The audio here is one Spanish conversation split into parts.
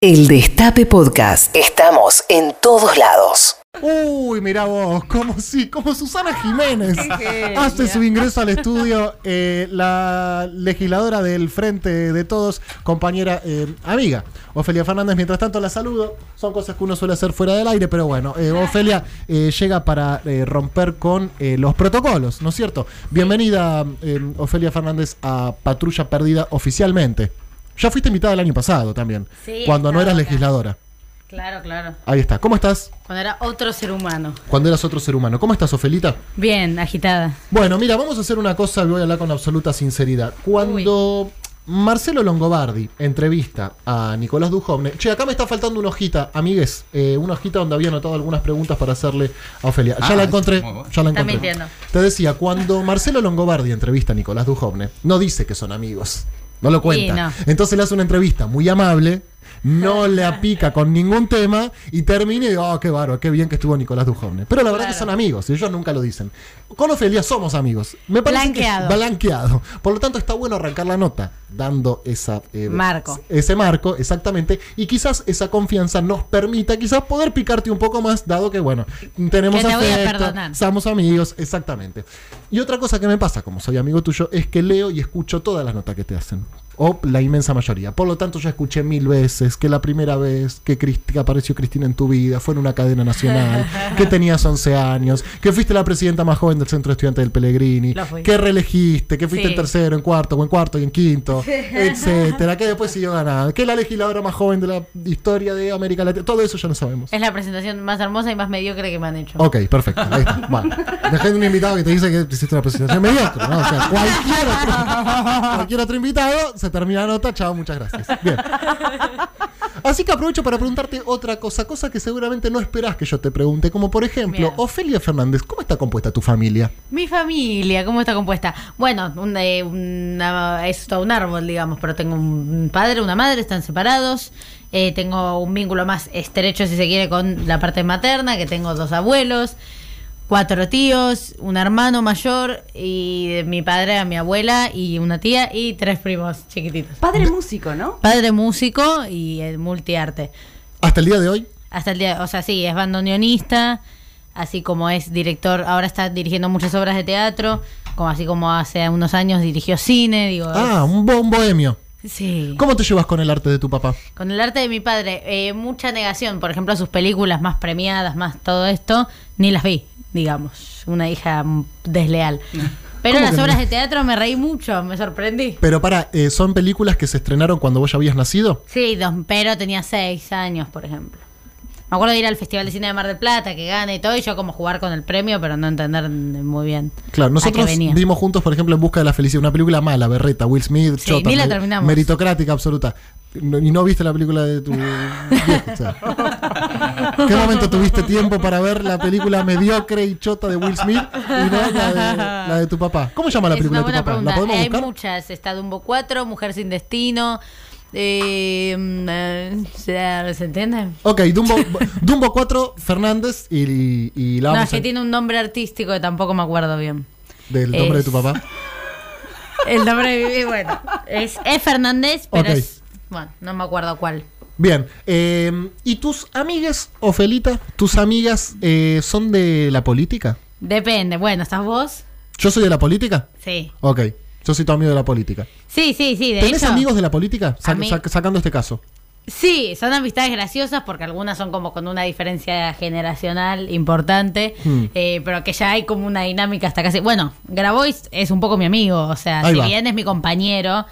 El Destape Podcast. Estamos en todos lados. Uy, mira vos, como si, como Susana Jiménez hace su ingreso al estudio, eh, la legisladora del Frente de Todos, compañera, eh, amiga, Ofelia Fernández. Mientras tanto la saludo, son cosas que uno suele hacer fuera del aire, pero bueno, eh, Ofelia eh, llega para eh, romper con eh, los protocolos, ¿no es cierto? Bienvenida, eh, Ofelia Fernández, a Patrulla Perdida oficialmente. Ya fuiste invitada el año pasado también, Sí, cuando no eras acá. legisladora. Claro, claro. Ahí está. ¿Cómo estás? Cuando era otro ser humano. Cuando eras otro ser humano. ¿Cómo estás, Ofelita? Bien, agitada. Bueno, mira, vamos a hacer una cosa y voy a hablar con absoluta sinceridad. Cuando Marcelo Longobardi entrevista a Nicolás Dujovne, che, acá me está faltando una hojita, amigues, eh, una hojita donde había anotado algunas preguntas para hacerle a Ofelia. Ya Ah, la esto encontré, bueno. ya la Está encontré. mintiendo. Te decía, cuando Marcelo Longobardi entrevista a Nicolás Dujovne, no dice que son amigos, no lo cuenta. no. Entonces le hace una entrevista muy amable. No le apica con ningún tema y termina y digo, oh, qué bárbaro, qué bien que estuvo Nicolás Dujovne. Pero la verdad Claro. que son amigos, y ellos nunca lo dicen. Con Ofelia somos amigos. Me parece Blanqueado. que blanqueado. Por lo tanto, está bueno arrancar la nota dando esa eh, Marco. ese marco, exactamente, y quizás esa confianza nos permita quizás poder picarte un poco más, dado que bueno, tenemos Que te voy a somos amigos, exactamente. Y otra cosa que me pasa, como soy amigo tuyo, es que leo y escucho todas las notas que te hacen. O la inmensa mayoría. Por lo tanto, ya escuché mil veces que la primera vez que, Cristi- que apareció Cristina en tu vida fue en una cadena nacional, que tenías 11 años, que fuiste la presidenta más joven del Centro de Estudiantes del Pellegrini, que reelegiste, que fuiste Sí. en tercero, en cuarto, o en cuarto y en quinto, etcétera, que después siguió ganando, que la legisladora más joven de la historia de América Latina, todo eso ya lo sabemos. Es la presentación más hermosa y más mediocre que me han hecho. Ok, perfecto. Ahí está. Bueno, dejé un invitado que te dice que hiciste una presentación mediocre, ¿no? O sea, cualquier otro, cualquier otro invitado se termina la nota, chao, muchas gracias. Bien. Así que aprovecho para preguntarte otra cosa, cosa que seguramente no esperás que yo te pregunte, como por ejemplo, Bien. Ofelia Fernández, ¿cómo está compuesta tu familia? Mi familia, ¿cómo está compuesta? Bueno, un, eh, una- es todo un árbol, digamos, pero tengo un padre, una madre, están separados. Eh, tengo un vínculo más estrecho, si se quiere, con la parte materna, que tengo dos abuelos, cuatro tíos, un hermano mayor y mi padre a mi abuela y una tía y tres primos chiquititos. Padre músico, ¿no? Padre músico y el multiarte. Hasta el día de hoy, Hasta el día, o sea, sí, es bandoneonista, así como es director, ahora está dirigiendo muchas obras de teatro, como así como hace unos años dirigió cine, digo. ah, un, bo- un bohemio. es- sí. ¿Cómo te llevas con el arte de tu papá? Con el arte de mi padre, eh, mucha negación, por ejemplo, a sus películas más premiadas, más todo esto, ni las vi, digamos, una hija desleal. Pero ¿Cómo las no? obras de teatro me reí mucho, me sorprendí. Pero para, eh, ¿son películas que se estrenaron cuando vos ya habías nacido? Sí, dos, pero tenía seis años, por ejemplo. Me acuerdo de ir al Festival de Cine de Mar del Plata, que gane y todo, y yo como jugar con el premio, pero no entender muy bien. Claro, nosotros vimos juntos, por ejemplo, En Busca de la Felicidad, una película mala, berreta, Will Smith, Sí, chota, ni la terminamos. meritocrática absoluta. No- y no viste la película de tu viejo, o sea. ¿Qué momento tuviste tiempo para ver la película mediocre y chota de Will Smith y no la de, la de tu papá? ¿Cómo se llama la es película de tu papá? pregunta. ¿La podemos Hay buscar? muchas. Está Dumbo 4, Mujer sin Destino. Eh, mm, eh, ¿Se entiende? Ok, Dumbo, Dumbo 4, Fernández y, y la No, es que tiene un nombre artístico que tampoco me acuerdo bien. del nombre de tu papá. El nombre de bueno, es, es Fernández, pero Ok. es. Bueno, no me acuerdo cuál. Bien, eh, ¿y tus amigas, Ofelita, tus amigas eh, son de la política? Depende. Bueno, ¿estás vos? ¿Yo soy de la política? Sí. Ok, yo soy tu amigo de la política. Sí, sí, sí. De ¿Tenés hecho, amigos de la política? Sa- sac- sacando este caso. Sí, son amistades graciosas porque algunas son como con una diferencia generacional importante, Hmm. eh, pero que ya hay como una dinámica hasta casi... Bueno, Grabois es un poco mi amigo, o sea, Ahí si va. bien es mi compañero,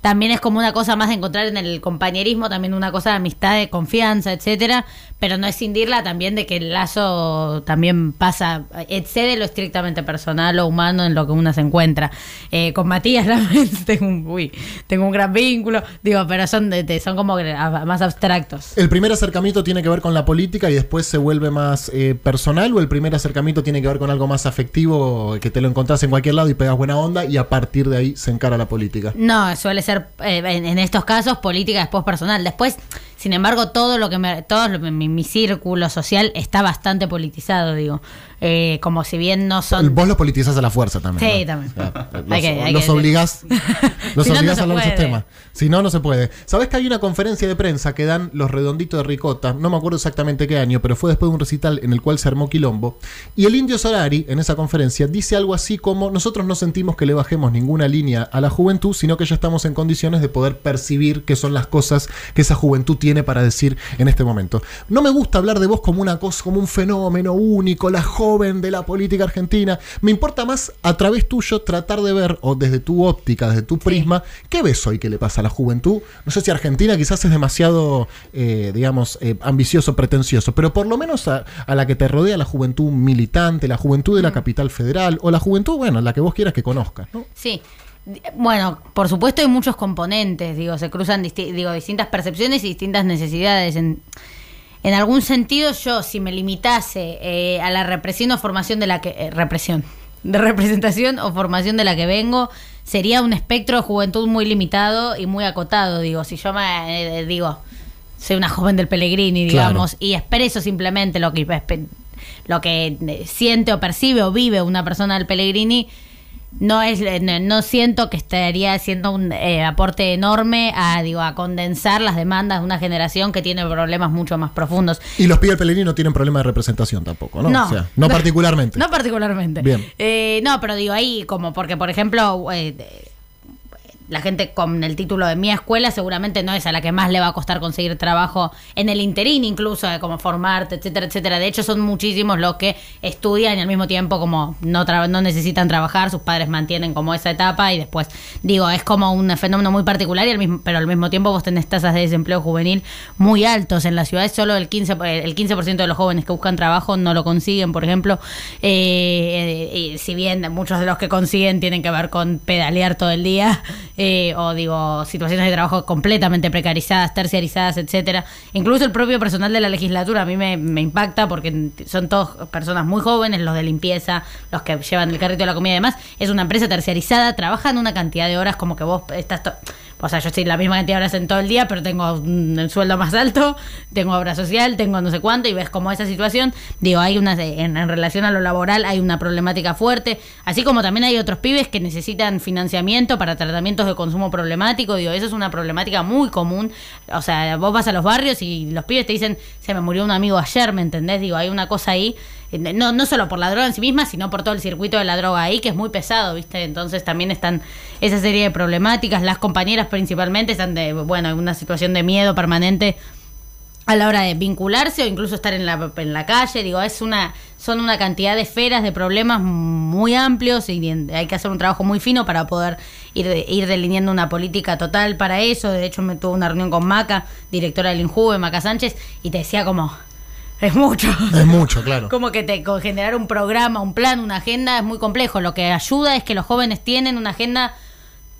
también es como una cosa más de encontrar en el compañerismo, también una cosa de amistad, de confianza, etcétera, pero no escindirla también de que el lazo también pasa, excede lo estrictamente personal o humano en lo que uno se encuentra. Eh, con Matías realmente tengo un, uy, tengo un gran vínculo, digo, pero son, de- de- son como más abstractos. ¿El primer acercamiento tiene que ver con la política y después se vuelve más eh, personal o el primer acercamiento tiene que ver con algo más afectivo, que te lo encontrás en cualquier lado y pegas buena onda y a partir de ahí se encara la política? No, suele ser eh, en, en estos casos política después personal. Después, sin embargo, todo lo que me, todo lo- mi, mi círculo social está bastante politizado, digo. eh, como si bien no son... Vos los politizás a la fuerza también. Sí, ¿no? también. Los, que- obligás, los Si no, no obligás se a hablar de esos puede. temas. Si no, no se puede. ¿Sabés que hay una conferencia de prensa que dan los redonditos de Ricota? No me acuerdo exactamente qué año, pero fue después de un recital en el cual se armó quilombo. Y el indio Solari, en esa conferencia, dice algo así como: Nosotros no sentimos que le bajemos ninguna línea a la juventud, sino que ya estamos en condiciones de poder percibir qué son las cosas que esa juventud tiene para decir en este momento. No me gusta hablar de vos como una cosa, como un fenómeno único, la joven de la política argentina. Me importa más a través tuyo tratar de ver, o desde tu óptica, desde tu prisma, ¿qué ves hoy que le pasa a la juventud? No sé si Argentina quizás es demasiado, eh, digamos, eh, ambicioso, pretencioso, pero por lo menos a, a la que te rodea la juventud militante, la juventud de la capital federal, o la juventud, bueno, la que vos quieras que conozcas, ¿no? Sí. Bueno, por supuesto hay muchos componentes, digo, se cruzan disti- digo, distintas percepciones y distintas necesidades. En, en algún sentido yo, si me limitase eh, a la represión o formación de la que... eh, represión, de representación o formación de la que vengo, sería un espectro de juventud muy limitado y muy acotado, digo, si yo me eh, digo, soy una joven del Pellegrini, Claro. digamos, y expreso simplemente lo que lo que eh, siente o percibe o vive una persona del Pellegrini, no es eh, no, no siento que estaría haciendo un eh, aporte enorme a digo a condensar las demandas de una generación que tiene problemas mucho más profundos. Y los pibes Pellegrini no tienen problema de representación tampoco, ¿no? No. O sea, no particularmente. No particularmente. Bien. Eh, no, pero digo ahí como porque, por ejemplo, eh, la gente con el título de mi escuela seguramente no es a la que más le va a costar conseguir trabajo en el interín, incluso de como formarte, etcétera, etcétera. De hecho, son muchísimos los que estudian y al mismo tiempo como no, no necesitan trabajar, sus padres mantienen como esa etapa y después, digo, es como un fenómeno muy particular, y al mismo, pero al mismo tiempo vos tenés tasas de desempleo juvenil muy altos. En las ciudades solo el 15%, el 15 de los jóvenes que buscan trabajo no lo consiguen, por ejemplo. Eh, eh, si bien muchos de los que consiguen tienen que ver con pedalear todo el día, eh, o digo, situaciones de trabajo completamente precarizadas, terciarizadas, etcétera. Incluso el propio personal de la legislatura a mí me, me impacta porque son todos personas muy jóvenes, los de limpieza, los que llevan el carrito de la comida y demás. Es una empresa terciarizada, trabajan una cantidad de horas como que vos estás... o sea, yo estoy la misma cantidad de horas en todo el día, pero tengo el sueldo más alto, tengo obra social, tengo no sé cuánto, y ves como esa situación, digo, hay una, en, en relación a lo laboral hay una problemática fuerte, así como también hay otros pibes que necesitan financiamiento para tratamientos de consumo problemático, digo, eso es una problemática muy común, o sea, vos vas a los barrios y los pibes te dicen, se me murió un amigo ayer, ¿me entendés? Digo, hay una cosa ahí, no, no solo por la droga en sí misma, sino por todo el circuito de la droga ahí, que es muy pesado, ¿viste? Entonces también están esa serie de problemáticas, las compañeras principalmente están de, bueno, en una situación de miedo permanente a la hora de vincularse o incluso estar en la, en la calle, digo, es una, son una cantidad de esferas, de problemas muy amplios y hay que hacer un trabajo muy fino para poder ir, ir delineando una política total para eso. De hecho, me tuve una reunión con Maca, directora del INJUVE, Maca Sánchez, y te decía como, es mucho. Es mucho, claro. Como que te, generar un programa, un plan, una agenda es muy complejo. Lo que ayuda es que los jóvenes tienen una agenda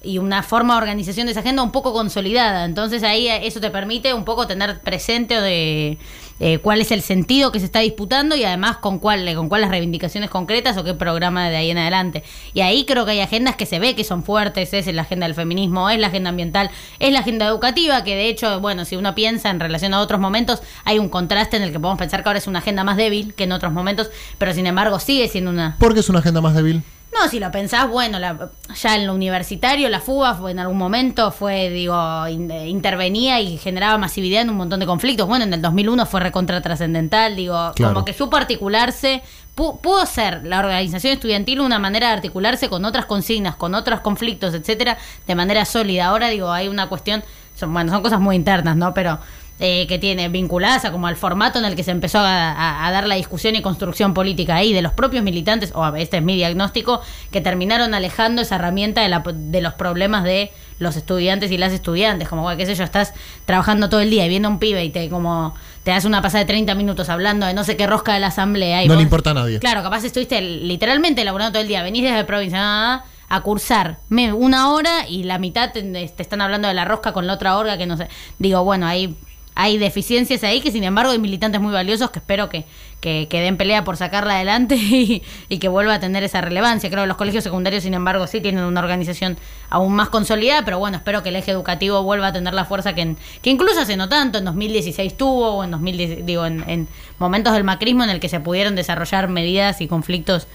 y una forma de organización de esa agenda un poco consolidada. Entonces ahí eh, eso te permite un poco tener presente de eh, cuál es el sentido que se está disputando y además con cuál, con cuáles reivindicaciones concretas o qué programa de ahí en adelante. Y ahí creo que hay agendas que se ve que son fuertes, es la agenda del feminismo, es la agenda ambiental, es la agenda educativa, que de hecho, bueno, si uno piensa en relación a otros momentos, hay un contraste en el que podemos pensar que ahora es una agenda más débil que en otros momentos, pero sin embargo sigue siendo una ¿Por qué es una agenda más débil? No, si lo pensás, bueno, la- ya en lo universitario la fuga fue en algún momento fue, digo, in- eh, intervenía y generaba masividad en un montón de conflictos. Bueno, en el 2001 fue recontra trascendental, digo, Claro. como que supo articularse, pu- pudo ser la organización estudiantil una manera de articularse con otras consignas, con otros conflictos, etcétera, de manera sólida. Ahora, digo, hay una cuestión, son, bueno, son cosas muy internas, ¿no? Pero eh, que tiene vinculadas a como al formato en el que se empezó a, a- a dar la discusión y construcción política ahí de los propios militantes, o este es mi diagnóstico, que terminaron alejando esa herramienta de, la- de los problemas de los estudiantes y las estudiantes, como qué sé yo, estás trabajando todo el día y viendo a un pibe y te como te das una pasada de 30 minutos hablando de no sé qué rosca de la asamblea. y No le importa a nadie. Claro, capaz estuviste literalmente laburando todo el día, venís desde provincia ah, a cursar una hora y la mitad te, te están hablando de la rosca con la otra orga que no sé. Digo, bueno, ahí hay deficiencias ahí que sin embargo hay militantes muy valiosos que espero que, que, que den pelea por sacarla adelante y, que vuelva a tener esa relevancia. Creo que los colegios secundarios sin embargo sí tienen una organización aún más consolidada, pero bueno, espero que el eje educativo vuelva a tener la fuerza que, en, que incluso hace no tanto, en 2016 tuvo, o en 2010, digo, en, en momentos del macrismo en el que se pudieron desarrollar medidas y conflictos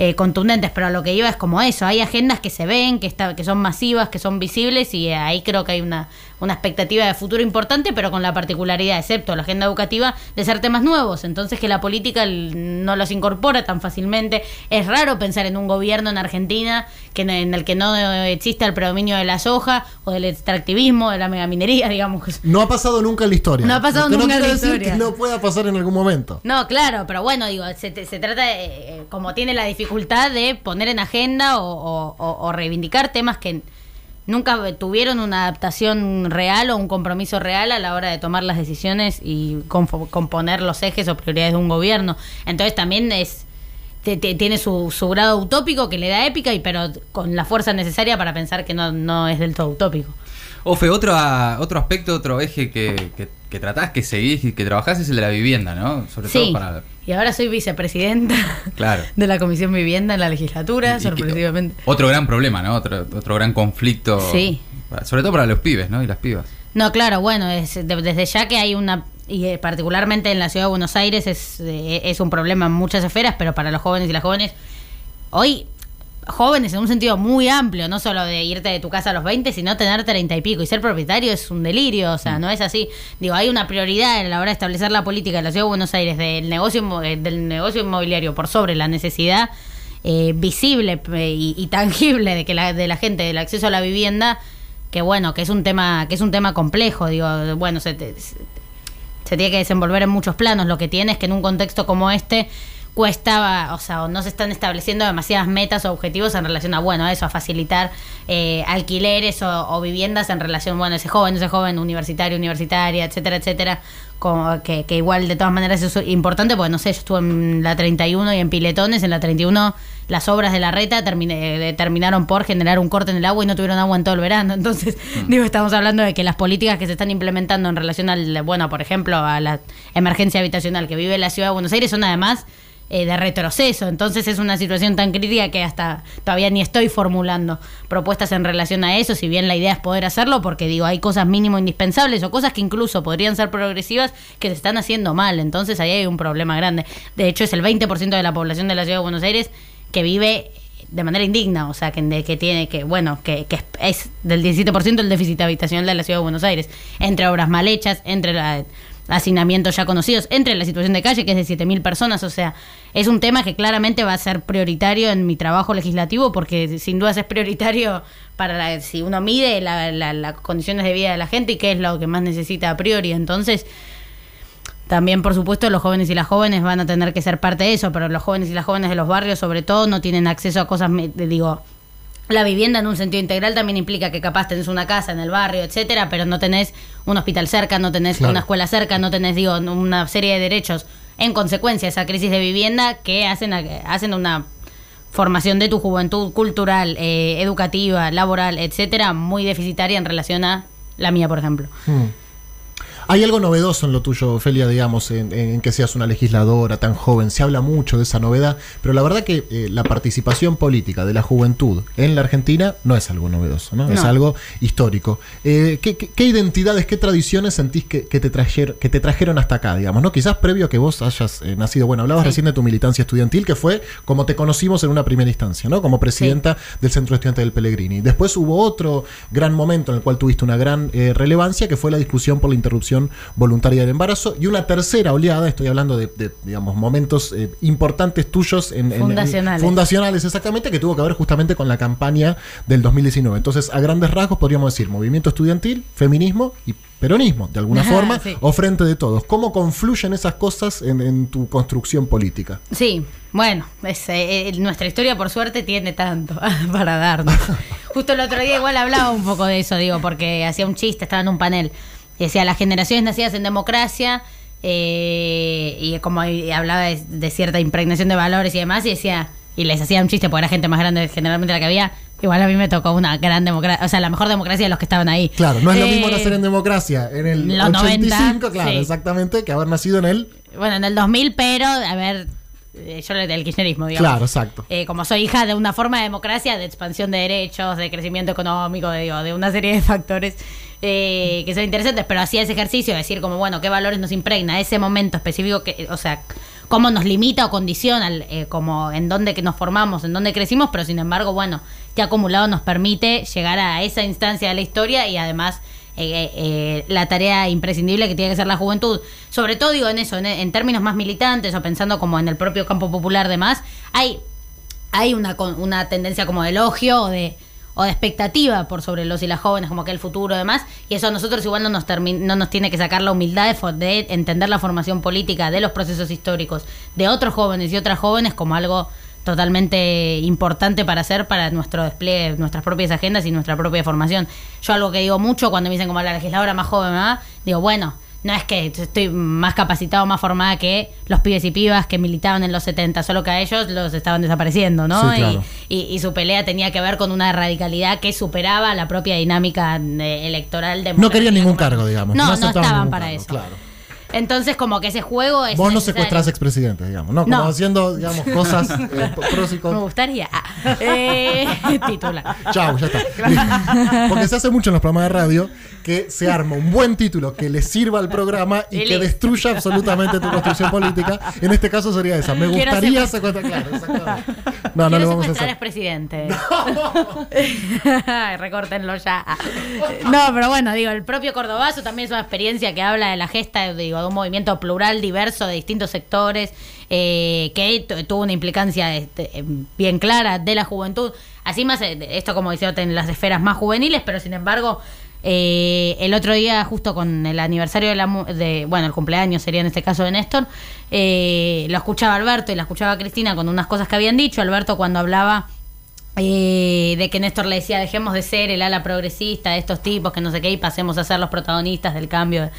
eh, contundentes, pero a lo que iba es como eso, hay agendas que se ven, que, está, que son masivas, que son visibles y ahí creo que hay una, una expectativa de futuro importante, pero con la particularidad, excepto la agenda educativa, de ser temas nuevos, entonces que la política no los incorpora tan fácilmente. Es raro pensar en un gobierno en Argentina que en el que no exista el predominio de la soja o del extractivismo, de la megaminería, digamos. No ha pasado nunca en la historia. No ha pasado nunca no en la historia. Que no pueda pasar en algún momento. No, claro, pero bueno, digo, se, se trata de, eh, como tiene la dificultad de poner en agenda o, o, o, reivindicar temas que nunca tuvieron una adaptación real o un compromiso real a la hora de tomar las decisiones y componer los ejes o prioridades de un gobierno. Entonces también es tiene su, su, grado utópico que le da épica, y pero con la fuerza necesaria para pensar que no, no es del todo utópico. Ofe, otro, otro aspecto, otro eje que, que, que tratás, que seguís y que trabajás es el de la vivienda, ¿no? Sobre sí. todo para... Y ahora soy vicepresidenta claro. de la Comisión Vivienda en la legislatura, y, y sorpresivamente. Que, otro gran problema, ¿no? Otro, otro gran conflicto. Sí. Sobre todo para los pibes, ¿no? Y las pibas. No, claro, bueno, es, de, desde ya que hay una y eh, particularmente en la ciudad de Buenos Aires es, eh, es un problema en muchas esferas, pero para los jóvenes y las jóvenes, hoy jóvenes en un sentido muy amplio, no solo de irte de tu casa a los 20, sino tener 30 y pico. Y ser propietario es un delirio, o sea, no es así. Digo, hay una prioridad a la hora de establecer la política de la Ciudad de Buenos Aires del negocio, eh, del negocio inmobiliario por sobre la necesidad eh, visible eh, y, y, tangible de que la, de la gente, del acceso a la vivienda, que bueno, que es un tema, que es un tema complejo, digo, bueno, se, te, se tiene que desenvolver en muchos planos. Lo que tiene es que en un contexto como este cuesta, o sea, o no se están estableciendo demasiadas metas o objetivos en relación a, bueno, eso, a facilitar eh, alquileres o, o, viviendas en relación, bueno, ese joven, ese joven universitario, universitaria, etcétera, etcétera, como que, que, igual de todas maneras eso es importante, porque no sé, yo estuve en la 31 y en Piletones, en la 31 las obras de la reta terminé, terminaron por generar un corte en el agua y no tuvieron agua en todo el verano. Entonces, mm. digo, estamos hablando de que las políticas que se están implementando en relación al, bueno, por ejemplo, a la emergencia habitacional que vive la ciudad de Buenos Aires son además eh, de retroceso. Entonces es una situación tan crítica que hasta todavía ni estoy formulando propuestas en relación a eso, si bien la idea es poder hacerlo, porque digo, hay cosas mínimo indispensables o cosas que incluso podrían ser progresivas que se están haciendo mal. Entonces ahí hay un problema grande. De hecho, es el 20% de la población de la ciudad de Buenos Aires que vive de manera indigna, o sea, que, que tiene que, bueno, que, que es del 17% el déficit habitacional de la ciudad de Buenos Aires, entre obras mal hechas, entre hacinamientos ya conocidos, entre la situación de calle, que es de 7.000 personas, o sea, es un tema que claramente va a ser prioritario en mi trabajo legislativo, porque sin duda es prioritario para la, si uno mide las la, la condiciones de vida de la gente y qué es lo que más necesita a priori. Entonces, también, por supuesto, los jóvenes y las jóvenes van a tener que ser parte de eso, pero los jóvenes y las jóvenes de los barrios, sobre todo, no tienen acceso a cosas, digo, la vivienda en un sentido integral también implica que capaz tenés una casa en el barrio, etcétera, pero no tenés un hospital cerca, no tenés claro. una escuela cerca, no tenés, digo, una serie de derechos en consecuencia esa crisis de vivienda que hacen, hacen una formación de tu juventud cultural, eh, educativa, laboral, etcétera, muy deficitaria en relación a la mía, por ejemplo. Hmm. Hay algo novedoso en lo tuyo, Ofelia, digamos, en, en, que seas una legisladora tan joven. Se habla mucho de esa novedad, pero la verdad que eh, la participación política de la juventud en la Argentina no es algo novedoso, ¿no? no. Es algo histórico. Eh, ¿qué, ¿qué, ¿qué, identidades, qué tradiciones sentís que, que, te trajeron, que te trajeron hasta acá, digamos, ¿no? Quizás previo a que vos hayas eh, nacido. Bueno, hablabas sí. recién de tu militancia estudiantil, que fue como te conocimos en una primera instancia, ¿no? Como presidenta sí. del Centro de Estudiantes del Pellegrini. Después hubo otro gran momento en el cual tuviste una gran relevancia, que fue la discusión por la interrupción voluntaria del embarazo y una tercera oleada, estoy hablando de, de digamos, momentos eh, importantes tuyos en, fundacionales. En, fundacionales, exactamente, que tuvo que ver justamente con la campaña del 2019. Entonces, a grandes rasgos podríamos decir movimiento estudiantil, feminismo y peronismo, de alguna forma, sí. o frente de todos. ¿Cómo confluyen esas cosas en, en tu construcción política? Sí, bueno, es, eh, nuestra historia por suerte tiene tanto para darnos. Justo el otro día igual hablaba un poco de eso, digo, porque hacía un chiste, estaba en un panel decía las generaciones nacidas en democracia eh, y como hablaba de, de, cierta impregnación de valores y demás y decía y les hacía un chiste porque era gente más grande generalmente la que había Igual a mí me tocó una gran democracia, o sea, la mejor democracia de los que estaban ahí. Claro, no es lo Eh, mismo nacer en democracia en el los 85, 90, claro, sí. exactamente, que haber nacido en el. Bueno, en el 2000, pero, a ver, eh, yo del kirchnerismo, digamos. Claro, exacto. Eh, como soy hija de una forma de democracia, de expansión de derechos, de crecimiento económico, de, digo, de una serie de factores eh, que son interesantes, pero hacía ese ejercicio de decir como, bueno, qué valores nos impregna ese momento específico, que, o sea, cómo nos limita o condiciona, eh, como en dónde que nos formamos, en dónde crecimos, pero sin embargo, bueno, que acumulado nos permite llegar a esa instancia de la historia y además eh, eh, la tarea imprescindible que tiene que ser la juventud. Sobre todo digo en eso, en, términos más militantes o pensando como en el propio campo popular demás, hay, hay una, una tendencia como de elogio o de, o de expectativa por sobre los y las jóvenes, como que el futuro y demás, y eso a nosotros igual no nos, no nos tiene que sacar la humildad de, entender la formación política de los procesos históricos de otros jóvenes y otras jóvenes como algo totalmente importante para hacer para nuestro despliegue, nuestras propias agendas y nuestra propia formación. Yo algo que digo mucho cuando me dicen como la legisladora más joven, ¿verdad? digo, bueno, no es que estoy más capacitado, más formada que los pibes y pibas que militaban en los 70, solo que a ellos los estaban desapareciendo, ¿no? Sí, claro. y, y- y su pelea tenía que ver con una radicalidad que superaba la propia dinámica electoral de No querían ningún cargo, digamos. No, no, estaban para cargo, eso. Claro. Entonces, como que ese juego es. Vos no necesario. secuestrás expresidentes, digamos, ¿no? Como No. haciendo, digamos, cosas eh, pros y Me gustaría. Ah, eh, titular. Chau, ya está. Porque se hace mucho en los programas de radio que se arma un buen título que le sirva al programa y Y que destruya absolutamente tu construcción política. En este caso sería esa. Me gustaría secuestrar-. Claro, exactamente. No, no le vamos a hacer. expresidente. Recórtenlo ya. No, pero bueno, digo, el propio Cordobazo también es una experiencia que habla de la gesta digo, de un movimiento plural, diverso, de distintos sectores, eh, que tu- tuvo una implicancia este, eh, bien clara de la juventud. Así más, eh, esto como decía, en las esferas más juveniles, pero sin embargo, eh, el otro día, justo con el aniversario de la de, bueno, el cumpleaños sería en este caso de Néstor, lo escuchaba Alberto y la escuchaba Cristina con unas cosas que habían dicho. Alberto cuando hablaba de que Néstor le decía dejemos de ser el ala progresista de estos tipos que no sé qué y pasemos a ser los protagonistas del cambio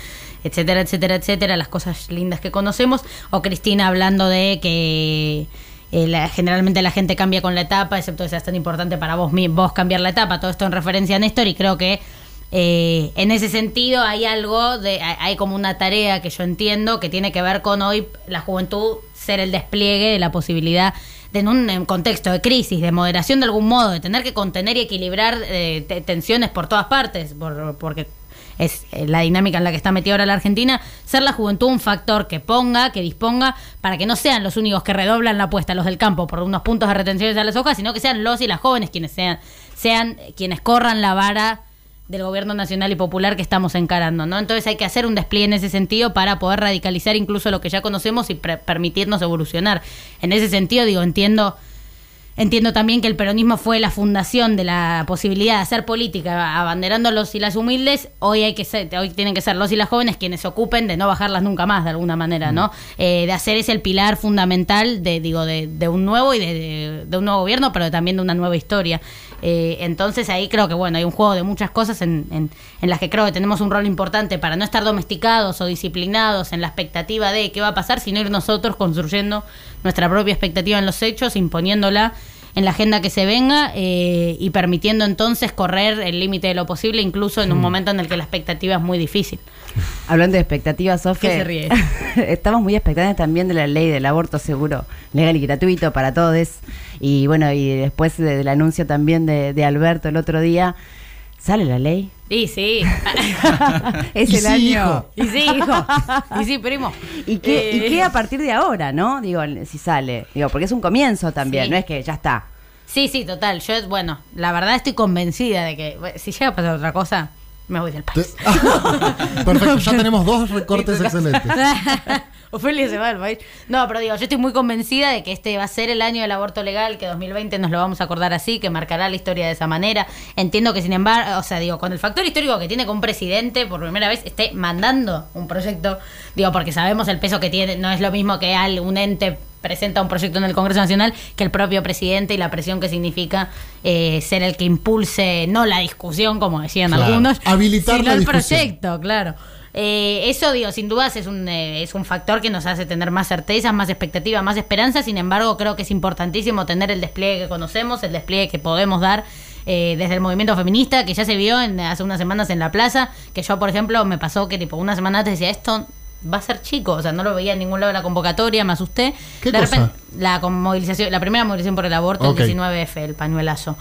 etcétera etcétera etcétera las cosas lindas que conocemos. O Cristina hablando de que eh, la- generalmente la gente cambia con la etapa excepto que sea tan importante para vos vos cambiar la etapa. Todo esto en referencia a Néstor y creo que eh, en ese sentido hay algo de hay como una tarea que yo entiendo que tiene que ver con hoy la juventud ser el despliegue de la posibilidad de en un contexto de crisis, de moderación de algún modo, de tener que contener y equilibrar eh, te- tensiones por todas partes, por- porque es eh, la dinámica en la que está metida ahora la Argentina, ser la juventud un factor que ponga, que disponga, para que no sean los únicos que redoblan la apuesta, los del campo, por unos puntos de retenciones a las hojas, sino que sean los y las jóvenes quienes sean, sean quienes corran la vara del gobierno nacional y popular que estamos encarando, ¿no? Entonces hay que hacer un despliegue en ese sentido para poder radicalizar incluso lo que ya conocemos y permitirnos evolucionar. En ese sentido, digo, entiendo Entiendo también que el peronismo fue la fundación de la posibilidad de hacer política, abanderando a los y las humildes. Hoy hay que ser, hoy tienen que ser los y las jóvenes quienes se ocupen de no bajarlas nunca más, de alguna manera, ¿no? Eh, de hacer ese el pilar fundamental de, digo, de, de un nuevo y de, de- de un nuevo gobierno, pero también de una nueva historia. Eh, entonces ahí creo que bueno, hay un juego de muchas cosas en, en, en las que creo que tenemos un rol importante para no estar domesticados o disciplinados en la expectativa de qué va a pasar, sino ir nosotros construyendo nuestra propia expectativa en los hechos, imponiéndola en la agenda que se venga eh, y permitiendo entonces correr el límite de lo posible, incluso en un momento en el que la expectativa es muy difícil. Hablando de expectativas, Sofía. Estamos muy expectantes también de la ley del aborto seguro, legal y gratuito para todos. Y bueno, y después de- del anuncio también de, de Alberto el otro día, ¿sale la ley? Y sí. es Y el sí, año. hijo. y sí, hijo. Y sí, primo. ¿Y qué, ¿Y Eh, qué a partir de ahora, no? Digo, si sale. Digo, porque es un comienzo también, Sí. no es que ya está. Sí, sí, total. Yo, bueno, la verdad estoy convencida de que bueno, si llega a pasar otra cosa, me voy del país. Perfecto, ya tenemos dos recortes excelentes. Ofelia se va del país. No, pero digo, yo estoy muy convencida de que este va a ser el año del aborto legal, que 2020 nos lo vamos a acordar así, que marcará la historia de esa manera. Entiendo que, sin embargo, o sea, digo, con el factor histórico que tiene que un presidente por primera vez esté mandando un proyecto, digo, porque sabemos el peso que tiene, no es lo mismo que un ente presenta un proyecto en el Congreso Nacional que el propio presidente y la presión que significa eh, ser el que impulse, no la discusión, como decían Claro. algunos, Habilitar sino la el discusión. proyecto, claro. Eh, eso, digo, sin dudas es un, eh, es un factor que nos hace tener más certezas, más expectativas, más esperanza. Sin embargo, creo que es importantísimo tener el despliegue que conocemos, el despliegue que podemos dar eh, desde el movimiento feminista, que ya se vio en, hace unas semanas en la plaza, que yo, por ejemplo, me pasó que tipo una semana antes decía, esto va a ser chico, o sea, no lo veía en ningún lado de la convocatoria, me asusté. ¿Qué de cosa? repente, la movilización, la primera movilización por el aborto, Ok. el 19F, el pañuelazo.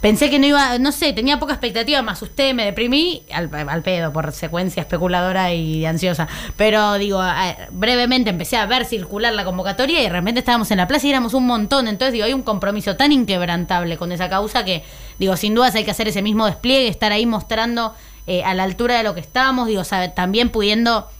Pensé que no iba, no sé, tenía poca expectativa, me asusté, me deprimí, al, al pedo, por secuencia especuladora y ansiosa. Pero digo, a- brevemente empecé a ver circular la convocatoria y de repente estábamos en la plaza y éramos un montón. Entonces, digo, hay un compromiso tan inquebrantable con esa causa que, digo, sin dudas hay que hacer ese mismo despliegue, estar ahí mostrando eh, a la altura de lo que estamos, digo, sabe- también pudiendo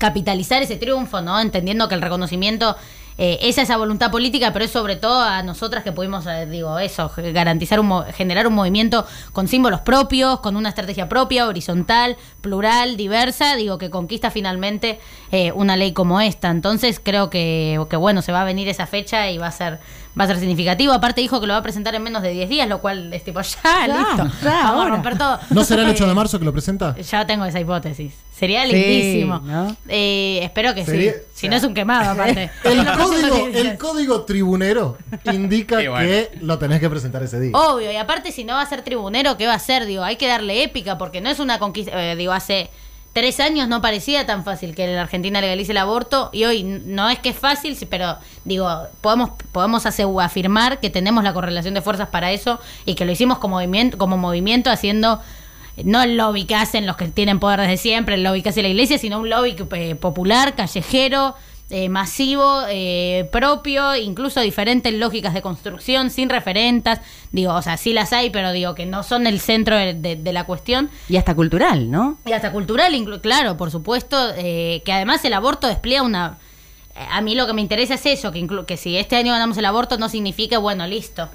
capitalizar ese triunfo, ¿no? Entendiendo que el reconocimiento eh, es esa voluntad política, pero es sobre todo a nosotras que pudimos, eh, digo, eso, garantizar un, generar un movimiento con símbolos propios, con una estrategia propia, horizontal, plural, diversa, digo, que conquista finalmente eh, una ley como esta. Entonces creo que, que, bueno, se va a venir esa fecha y va a ser va a ser significativo. Aparte dijo que lo va a presentar en menos de 10 días, lo cual es tipo, ya, listo, ya, vamos ahora. a romper todo. ¿No será el Eh, 8 de marzo que lo presenta? ya tengo esa hipótesis. Sería Sí, lindísimo. ¿no? Eh, espero que Sería- sí. Si no es un quemado, aparte. El código, el tribunero indica bueno. que lo tenés que presentar ese día. Obvio, y aparte si no va a ser tribunero, ¿qué va a hacer? Digo, hay que darle épica, porque no es una conquista, eh, digo, hace tres años no parecía tan fácil que la Argentina legalice el aborto, y hoy no es que es fácil, pero digo, podemos, podemos afirmar que tenemos la correlación de fuerzas para eso, y que lo hicimos como movimiento, como movimiento haciendo no el lobby que hacen los que tienen poder desde siempre, el lobby que hace la iglesia, sino un lobby eh, popular, callejero, eh, masivo, eh, propio, incluso diferentes lógicas de construcción, sin referentas. Digo, o sea, sí las hay, pero digo que no son el centro de, de- de la cuestión. Y hasta cultural, ¿no? Y hasta cultural, claro, por supuesto, eh, que además el aborto despliega una... eh, A mí lo que me interesa es eso, que, inclu- que si este año ganamos el aborto no significa, bueno, listo,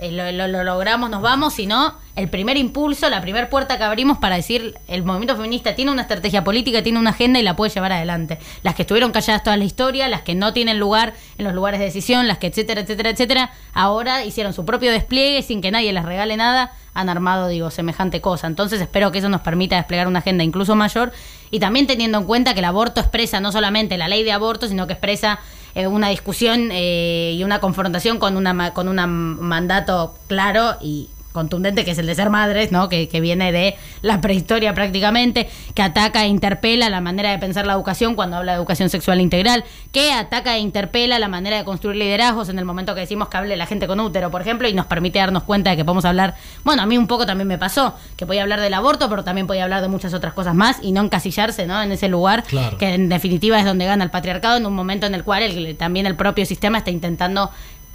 eh, lo, lo- lo logramos, nos vamos, sino el primer impulso, la primera puerta que abrimos para decir el movimiento feminista tiene una estrategia política, tiene una agenda y la puede llevar adelante. Las que estuvieron calladas toda la historia, las que no tienen lugar en los lugares de decisión, las que etcétera, etcétera, etcétera, ahora hicieron su propio despliegue sin que nadie les regale nada, han armado, digo, semejante cosa. Entonces espero que eso nos permita desplegar una agenda incluso mayor y también teniendo en cuenta que el aborto expresa no solamente la ley de aborto, sino que expresa eh, una discusión eh, y una confrontación con una con un mandato claro y contundente que es el de ser madres, ¿no? Que, que viene de la prehistoria prácticamente, que ataca e interpela la manera de pensar la educación cuando habla de educación sexual integral, que ataca e interpela la manera de construir liderazgos en el momento que decimos que hable la gente con útero, por ejemplo, y nos permite darnos cuenta de que podemos hablar, bueno, a mí un poco también me pasó, que podía hablar del aborto, pero también podía hablar de muchas otras cosas más y no encasillarse, ¿no? En ese lugar Claro. que en definitiva es donde gana el patriarcado en un momento en el cual el- también el propio sistema está intentando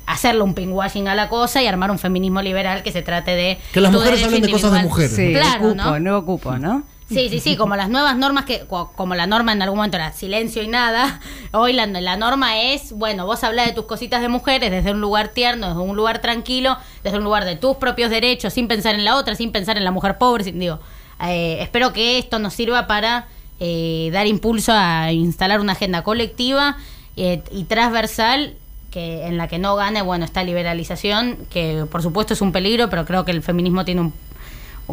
hacerle un pinkwashing a la cosa y armar un feminismo liberal que se trate de Que las mujeres hablen de cosas de mujeres. Sí, Claro, el cupo, ¿no? cupo, ¿no? Sí, sí, sí, como las nuevas normas que, co- como la norma en algún momento era silencio y nada, hoy la, la norma es, bueno, vos hablas de tus cositas de mujeres desde un lugar tierno, desde un lugar tranquilo, desde un lugar de tus propios derechos, sin pensar en la otra, sin pensar en la mujer pobre, sin- digo, eh, espero que esto nos sirva para eh, dar impulso a instalar una agenda colectiva eh, y transversal que en la que no gane, bueno, esta liberalización, que por supuesto es un peligro, pero creo que el feminismo tiene un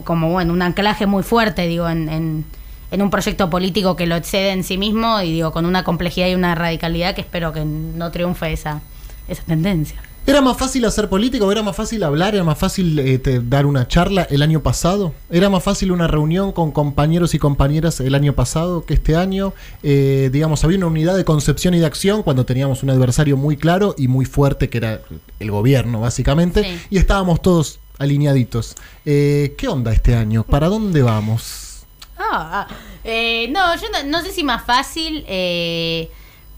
como bueno, un anclaje muy fuerte, digo, en, en, en un proyecto político que lo excede en sí mismo y digo, con una complejidad y una radicalidad que espero que no triunfe esa, esa tendencia. ¿Era más fácil hacer política o era más fácil hablar? ¿Era más fácil eh, te- dar una charla el año pasado? ¿Era más fácil una reunión con compañeros y compañeras el año pasado que este año? Eh, digamos, había una unidad de concepción y de acción cuando teníamos un adversario muy claro y muy fuerte que era el gobierno, básicamente, Sí. y estábamos todos alineaditos. Eh, ¿Qué onda este año? ¿Para dónde vamos? Ah, ah, eh, no, yo no, no sé si más fácil, eh,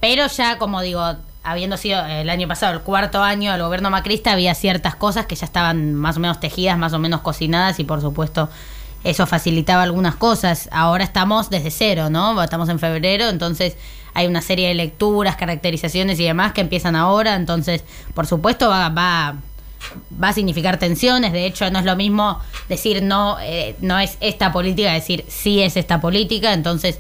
pero ya como digo, habiendo sido el año pasado el cuarto año del gobierno macrista, había ciertas cosas que ya estaban más o menos tejidas, más o menos cocinadas y por supuesto eso facilitaba algunas cosas. Ahora estamos desde cero, ¿no? Estamos en febrero, entonces hay una serie de lecturas, caracterizaciones y demás que empiezan ahora, entonces por supuesto va... va va a significar tensiones. De hecho, no es lo mismo decir no, eh, no es esta política, decir sí es esta política. Entonces,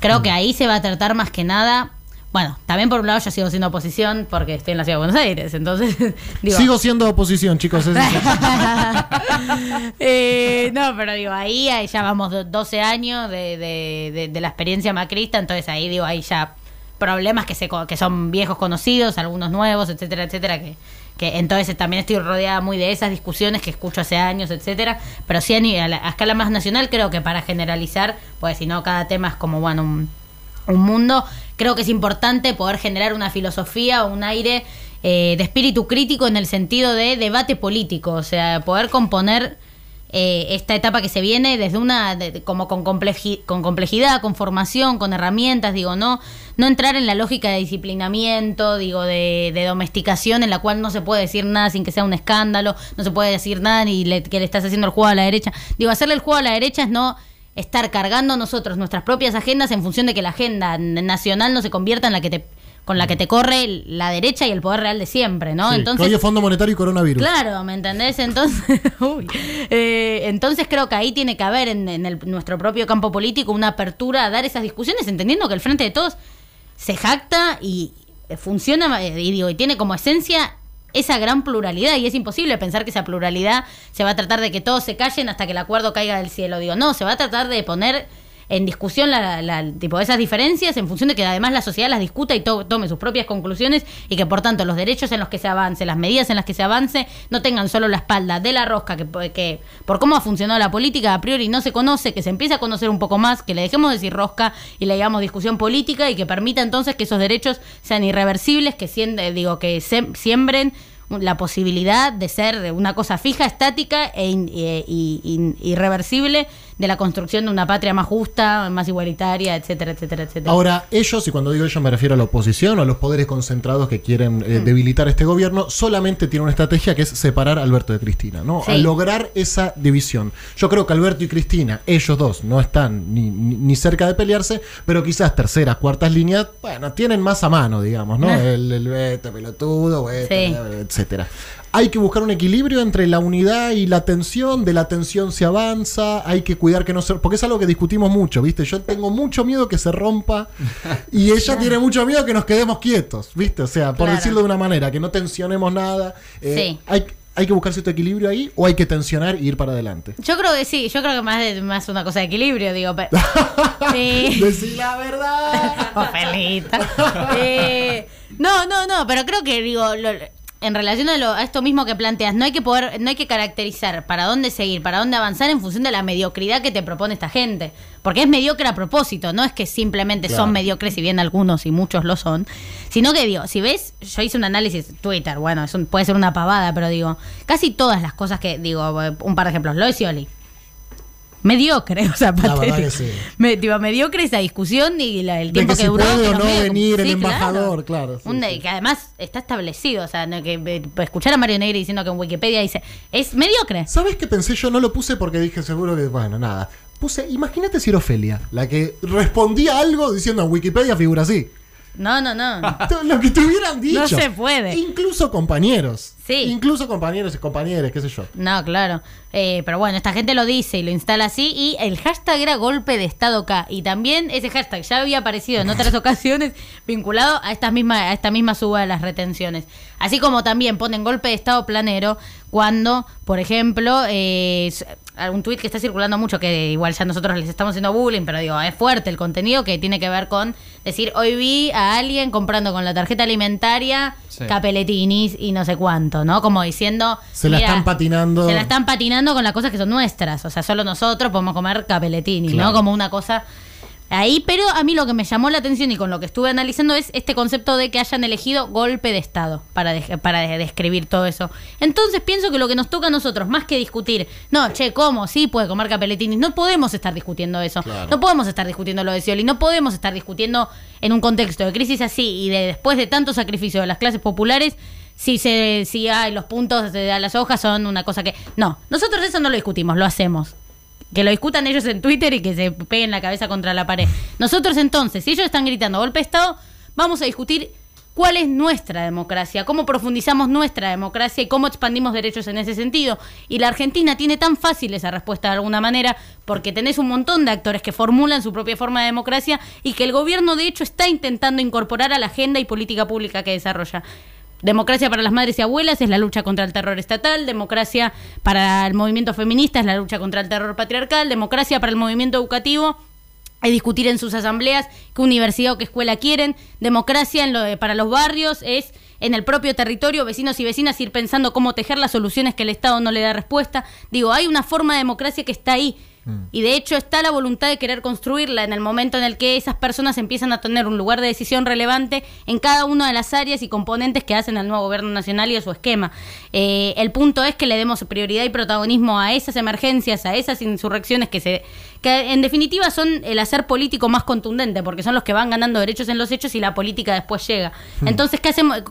creo que ahí se va a tratar más que nada. Bueno, también por un lado yo sigo siendo oposición porque estoy en la ciudad de Buenos Aires. Entonces, digo. Sigo siendo oposición, chicos. es- Eh, no, pero digo, ahí, ahí ya vamos do- 12 años de, de- de- de la experiencia macrista, entonces ahí digo, ahí ya problemas que, se, co- que son viejos conocidos, algunos nuevos, etcétera, etcétera, que, que entonces también estoy rodeada muy de esas discusiones que escucho hace años, etcétera, pero sí a, la- a escala más nacional creo que para generalizar, pues si no cada tema es como bueno un, un mundo, creo que es importante poder generar una filosofía o un aire eh, de espíritu crítico en el sentido de debate político, o sea, poder componer eh, esta etapa que se viene desde una como con, compleji- con complejidad, con formación, con herramientas, digo, no no entrar en la lógica de disciplinamiento, digo, de, de domesticación en la cual no se puede decir nada sin que sea un escándalo, no se puede decir nada ni le- que le estás haciendo el juego a la derecha. Digo, hacerle el juego a la derecha es no estar cargando nosotros nuestras propias agendas en función de que la agenda nacional no se convierta en la que te con la que te corre la derecha y el poder real de siempre, ¿no? Sí, Entonces Fondo Monetario y Coronavirus. Claro, ¿me entendés? Entonces, uy. Eh, entonces creo que ahí tiene que haber en, en el- nuestro propio campo político una apertura a dar esas discusiones, entendiendo que el Frente de Todos se jacta y funciona eh, y, digo, y tiene como esencia esa gran pluralidad y es imposible pensar que esa pluralidad se va a tratar de que todos se callen hasta que el acuerdo caiga del cielo. Digo, no, se va a tratar de poner en discusión la, la- tipo esas diferencias en función de que además la sociedad las discuta y to- tome sus propias conclusiones y que por tanto los derechos en los que se avance, las medidas en las que se avance, no tengan solo la espalda de la rosca que, que por cómo ha funcionado la política a priori no se conoce, que se empiece a conocer un poco más, que le dejemos de decir rosca y le digamos discusión política y que permita entonces que esos derechos sean irreversibles, que sien- eh, digo que siembren la posibilidad de ser una cosa fija, estática e e- in- irreversible de la construcción de una patria más justa, más igualitaria, etcétera, etcétera, etcétera. Ahora, ellos, y cuando digo ellos me refiero a la oposición o a los poderes concentrados que quieren Mm. eh, debilitar este gobierno, solamente tienen una estrategia que es separar a Alberto de Cristina, ¿no? Sí. A lograr esa división. Yo creo que Alberto y Cristina, ellos dos, no están ni, ni- ni cerca de pelearse, pero quizás terceras, cuartas líneas, bueno, tienen más a mano, digamos, ¿no? el, el vete, pelotudo, vete, Sí. etcétera. Hay que buscar un equilibrio entre la unidad y la tensión, de la tensión se avanza, hay que cuidar que no se... Porque es algo que discutimos mucho, ¿viste? Yo tengo mucho miedo que se rompa y ella tiene mucho miedo que nos quedemos quietos, ¿viste? O sea, por Claro. decirlo de una manera, que no tensionemos nada. Eh, Sí. hay, hay que buscar cierto equilibrio ahí o hay que tensionar e ir para adelante. Yo creo que sí, yo creo que más, de- más una cosa de equilibrio, digo. pe- Sí. Decí la verdad. Ofelita. Eh, no, no, no, pero creo que digo, lo- en relación a, lo- a esto mismo que planteas, no hay que poder, no hay que caracterizar para dónde seguir, para dónde avanzar en función de la mediocridad que te propone esta gente. Porque es mediocre a propósito, no es que simplemente Claro. son mediocres, si bien algunos y muchos lo son, sino que digo, si ves, yo hice un análisis Twitter, bueno, es un- puede ser una pavada, pero digo, casi todas las cosas que, digo, un par de ejemplos, Lois y Oli. Mediocre, o sea, La verdad que sí. Me- tipo, mediocre esa discusión y la- el De tiempo que que, si duró. puede que o no venir el sí, embajador, claro, sí, Un- sí. Que además está establecido, o sea, que eh, escuchar a Mario Negri diciendo que en Wikipedia dice, es mediocre. ¿Sabes qué pensé? Yo no lo puse porque dije seguro que, bueno, nada. Puse, imagínate si era Ofelia, la que respondía algo diciendo en Wikipedia figura así. No, no, no. Lo que te hubieran dicho. No se puede. Incluso compañeros. Sí. Incluso compañeros y compañeras, qué sé yo. No, claro. Eh, pero bueno, esta gente lo dice y lo instala así. Y el hashtag era golpe de Estado acá. Y también ese hashtag ya había aparecido en otras ocasiones vinculado a, estas mismas, a esta misma suba de las retenciones. Así como también ponen golpe de Estado planero cuando, por ejemplo, eh, algún tuit que está circulando mucho, que igual ya nosotros les estamos haciendo bullying, pero digo, es fuerte el contenido que tiene que ver con decir, hoy vi a alguien comprando con la tarjeta alimentaria Sí. capeletinis y no sé cuánto, ¿no? Como diciendo... Se la están patinando. Se la están patinando con las cosas que son nuestras. O sea, solo nosotros podemos comer capeletini, Claro. ¿no? Como una cosa ahí. Pero a mí lo que me llamó la atención y con lo que estuve analizando es este concepto de que hayan elegido golpe de Estado para, de- para de- describir todo eso. Entonces pienso que lo que nos toca a nosotros, más que discutir, no, che, ¿cómo? Sí, puede comer capeletinis. No podemos estar discutiendo eso. Claro. No podemos estar discutiendo lo de Scioli. No podemos estar discutiendo en un contexto de crisis así y de después de tanto sacrificio de las clases populares si se si hay los puntos de las hojas son una cosa que no nosotros eso no lo discutimos lo hacemos que lo discutan ellos en Twitter y que se peguen la cabeza contra la pared. Nosotros entonces si ellos están gritando golpe de estado vamos a discutir cuál es nuestra democracia cómo profundizamos nuestra democracia y cómo expandimos derechos en ese sentido. Y la Argentina tiene tan fácil esa respuesta de alguna manera porque tenés un montón de actores que formulan su propia forma de democracia y que el gobierno de hecho está intentando incorporar a la agenda y política pública que desarrolla Democracia para las madres y abuelas es la lucha contra el terror estatal, democracia para el movimiento feminista es la lucha contra el terror patriarcal, democracia para el movimiento educativo es discutir en sus asambleas qué universidad o qué escuela quieren. Democracia en lo de- para los barrios es en el propio territorio, vecinos y vecinas ir pensando cómo tejer las soluciones que el Estado no le da respuesta. Digo, hay una forma de democracia que está ahí. Y de hecho está la voluntad de querer construirla en el momento en el que esas personas empiezan a tener un lugar de decisión relevante en cada una de las áreas y componentes que hacen al nuevo gobierno nacional y a su esquema. Eh, el punto es que le demos prioridad y protagonismo a esas emergencias, a esas insurrecciones que se que en definitiva son el hacer político más contundente, porque son los que van ganando derechos en los hechos y la política después llega. Entonces, ¿qué hacemos?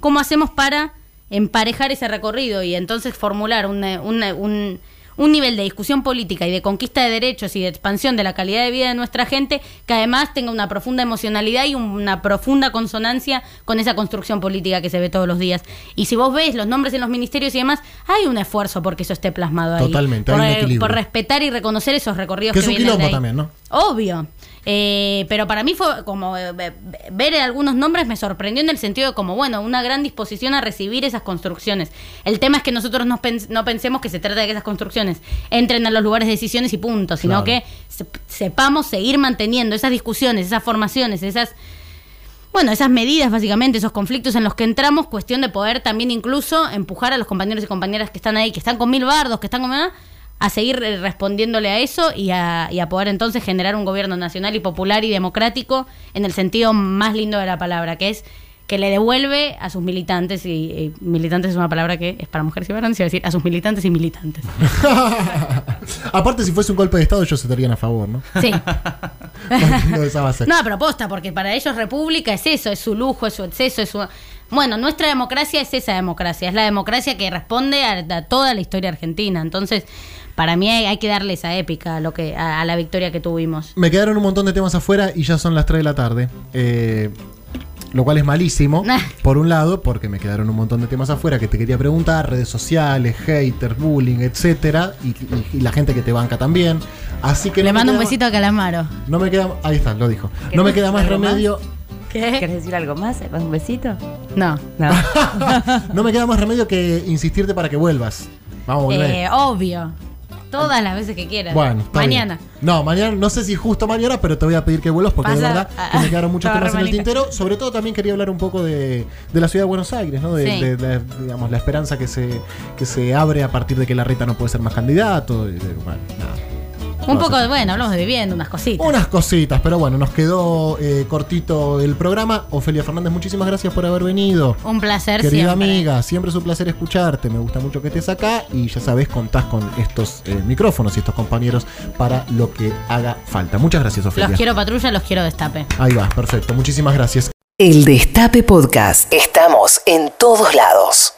¿Cómo hacemos para emparejar ese recorrido y entonces formular una- una- un, un nivel de discusión política y de conquista de derechos y de expansión de la calidad de vida de nuestra gente que además tenga una profunda emocionalidad y una profunda consonancia con esa construcción política que se ve todos los días. Y si vos ves los nombres en los ministerios y demás, hay un esfuerzo porque eso esté plasmado ahí. Totalmente, por, hay un eh, equilibrio. por respetar y reconocer esos recorridos Que que, es un vienen de quilombo ahí. también, ¿no? Obvio. Eh, pero para mí fue como eh, ve- ver algunos nombres me sorprendió en el sentido de como, bueno, una gran disposición a recibir esas construcciones. El tema es que nosotros no, pens- no pensemos que se trata de que esas construcciones entren a los lugares de decisiones y punto, sino Claro. que se- sepamos seguir manteniendo esas discusiones, esas formaciones, esas... Bueno, esas medidas básicamente, esos conflictos en los que entramos, cuestión de poder también incluso empujar a los compañeros y compañeras que están ahí, que están con mil bardos, que están con... a seguir eh, respondiéndole a eso y a, y a poder entonces generar un gobierno nacional y popular y democrático en el sentido más lindo de la palabra, que es que le devuelve a sus militantes, y, y militantes es una palabra que es para mujeres y varones, iba a decir a sus militantes y militantes. Aparte, si fuese un golpe de Estado, ellos se estarían a favor, ¿no? Sí. No, a proposta, porque para ellos república es eso, es su lujo, es su exceso, es su... Bueno, nuestra democracia es esa democracia, es la democracia que responde a, a toda la historia argentina. Entonces, para mí hay, hay que darle esa épica a, lo que, a, a la victoria que tuvimos. Me quedaron un montón de temas afuera y ya son las 3 de la tarde. Eh, lo cual es malísimo, por un lado, porque me quedaron un montón de temas afuera que te quería preguntar, redes sociales, haters, bullying, etcétera, y, y- y la gente que te banca también. Así que Le no me mando un besito a Calamaro. No me queda, ahí está, lo dijo. No me queda más remedio, ¿Querés ¿Qué? decir algo más? ¿Un besito? No. No. no me queda más remedio que insistirte para que vuelvas. Vamos a volver. Eh, obvio. Todas las veces que quieras. Bueno, está Mañana. bien. No, mañana, no sé si justo mañana, pero te voy a pedir que vuelvas porque de Pasa- verdad que me quedaron muchos temas en el tintero. Sobre todo también quería hablar un poco de, de la ciudad de Buenos Aires, ¿no? De, Sí. de- de, digamos, la esperanza que se, que se abre a partir de que la Rita no puede ser más candidato. y de- bueno, nada. Un poco, de bueno, hablamos de vivienda, unas cositas. Unas cositas, pero bueno, nos quedó eh, cortito el programa. Ofelia Fernández, muchísimas gracias por haber venido. Un placer Querida siempre. amiga, siempre es un placer escucharte. Me gusta mucho que estés acá y ya sabes, contás con estos eh, micrófonos y estos compañeros para lo que haga falta. Muchas gracias, Ofelia. Los quiero patrulla, los quiero destape. Ahí va, perfecto. Muchísimas gracias. El Destape Podcast. Estamos en todos lados.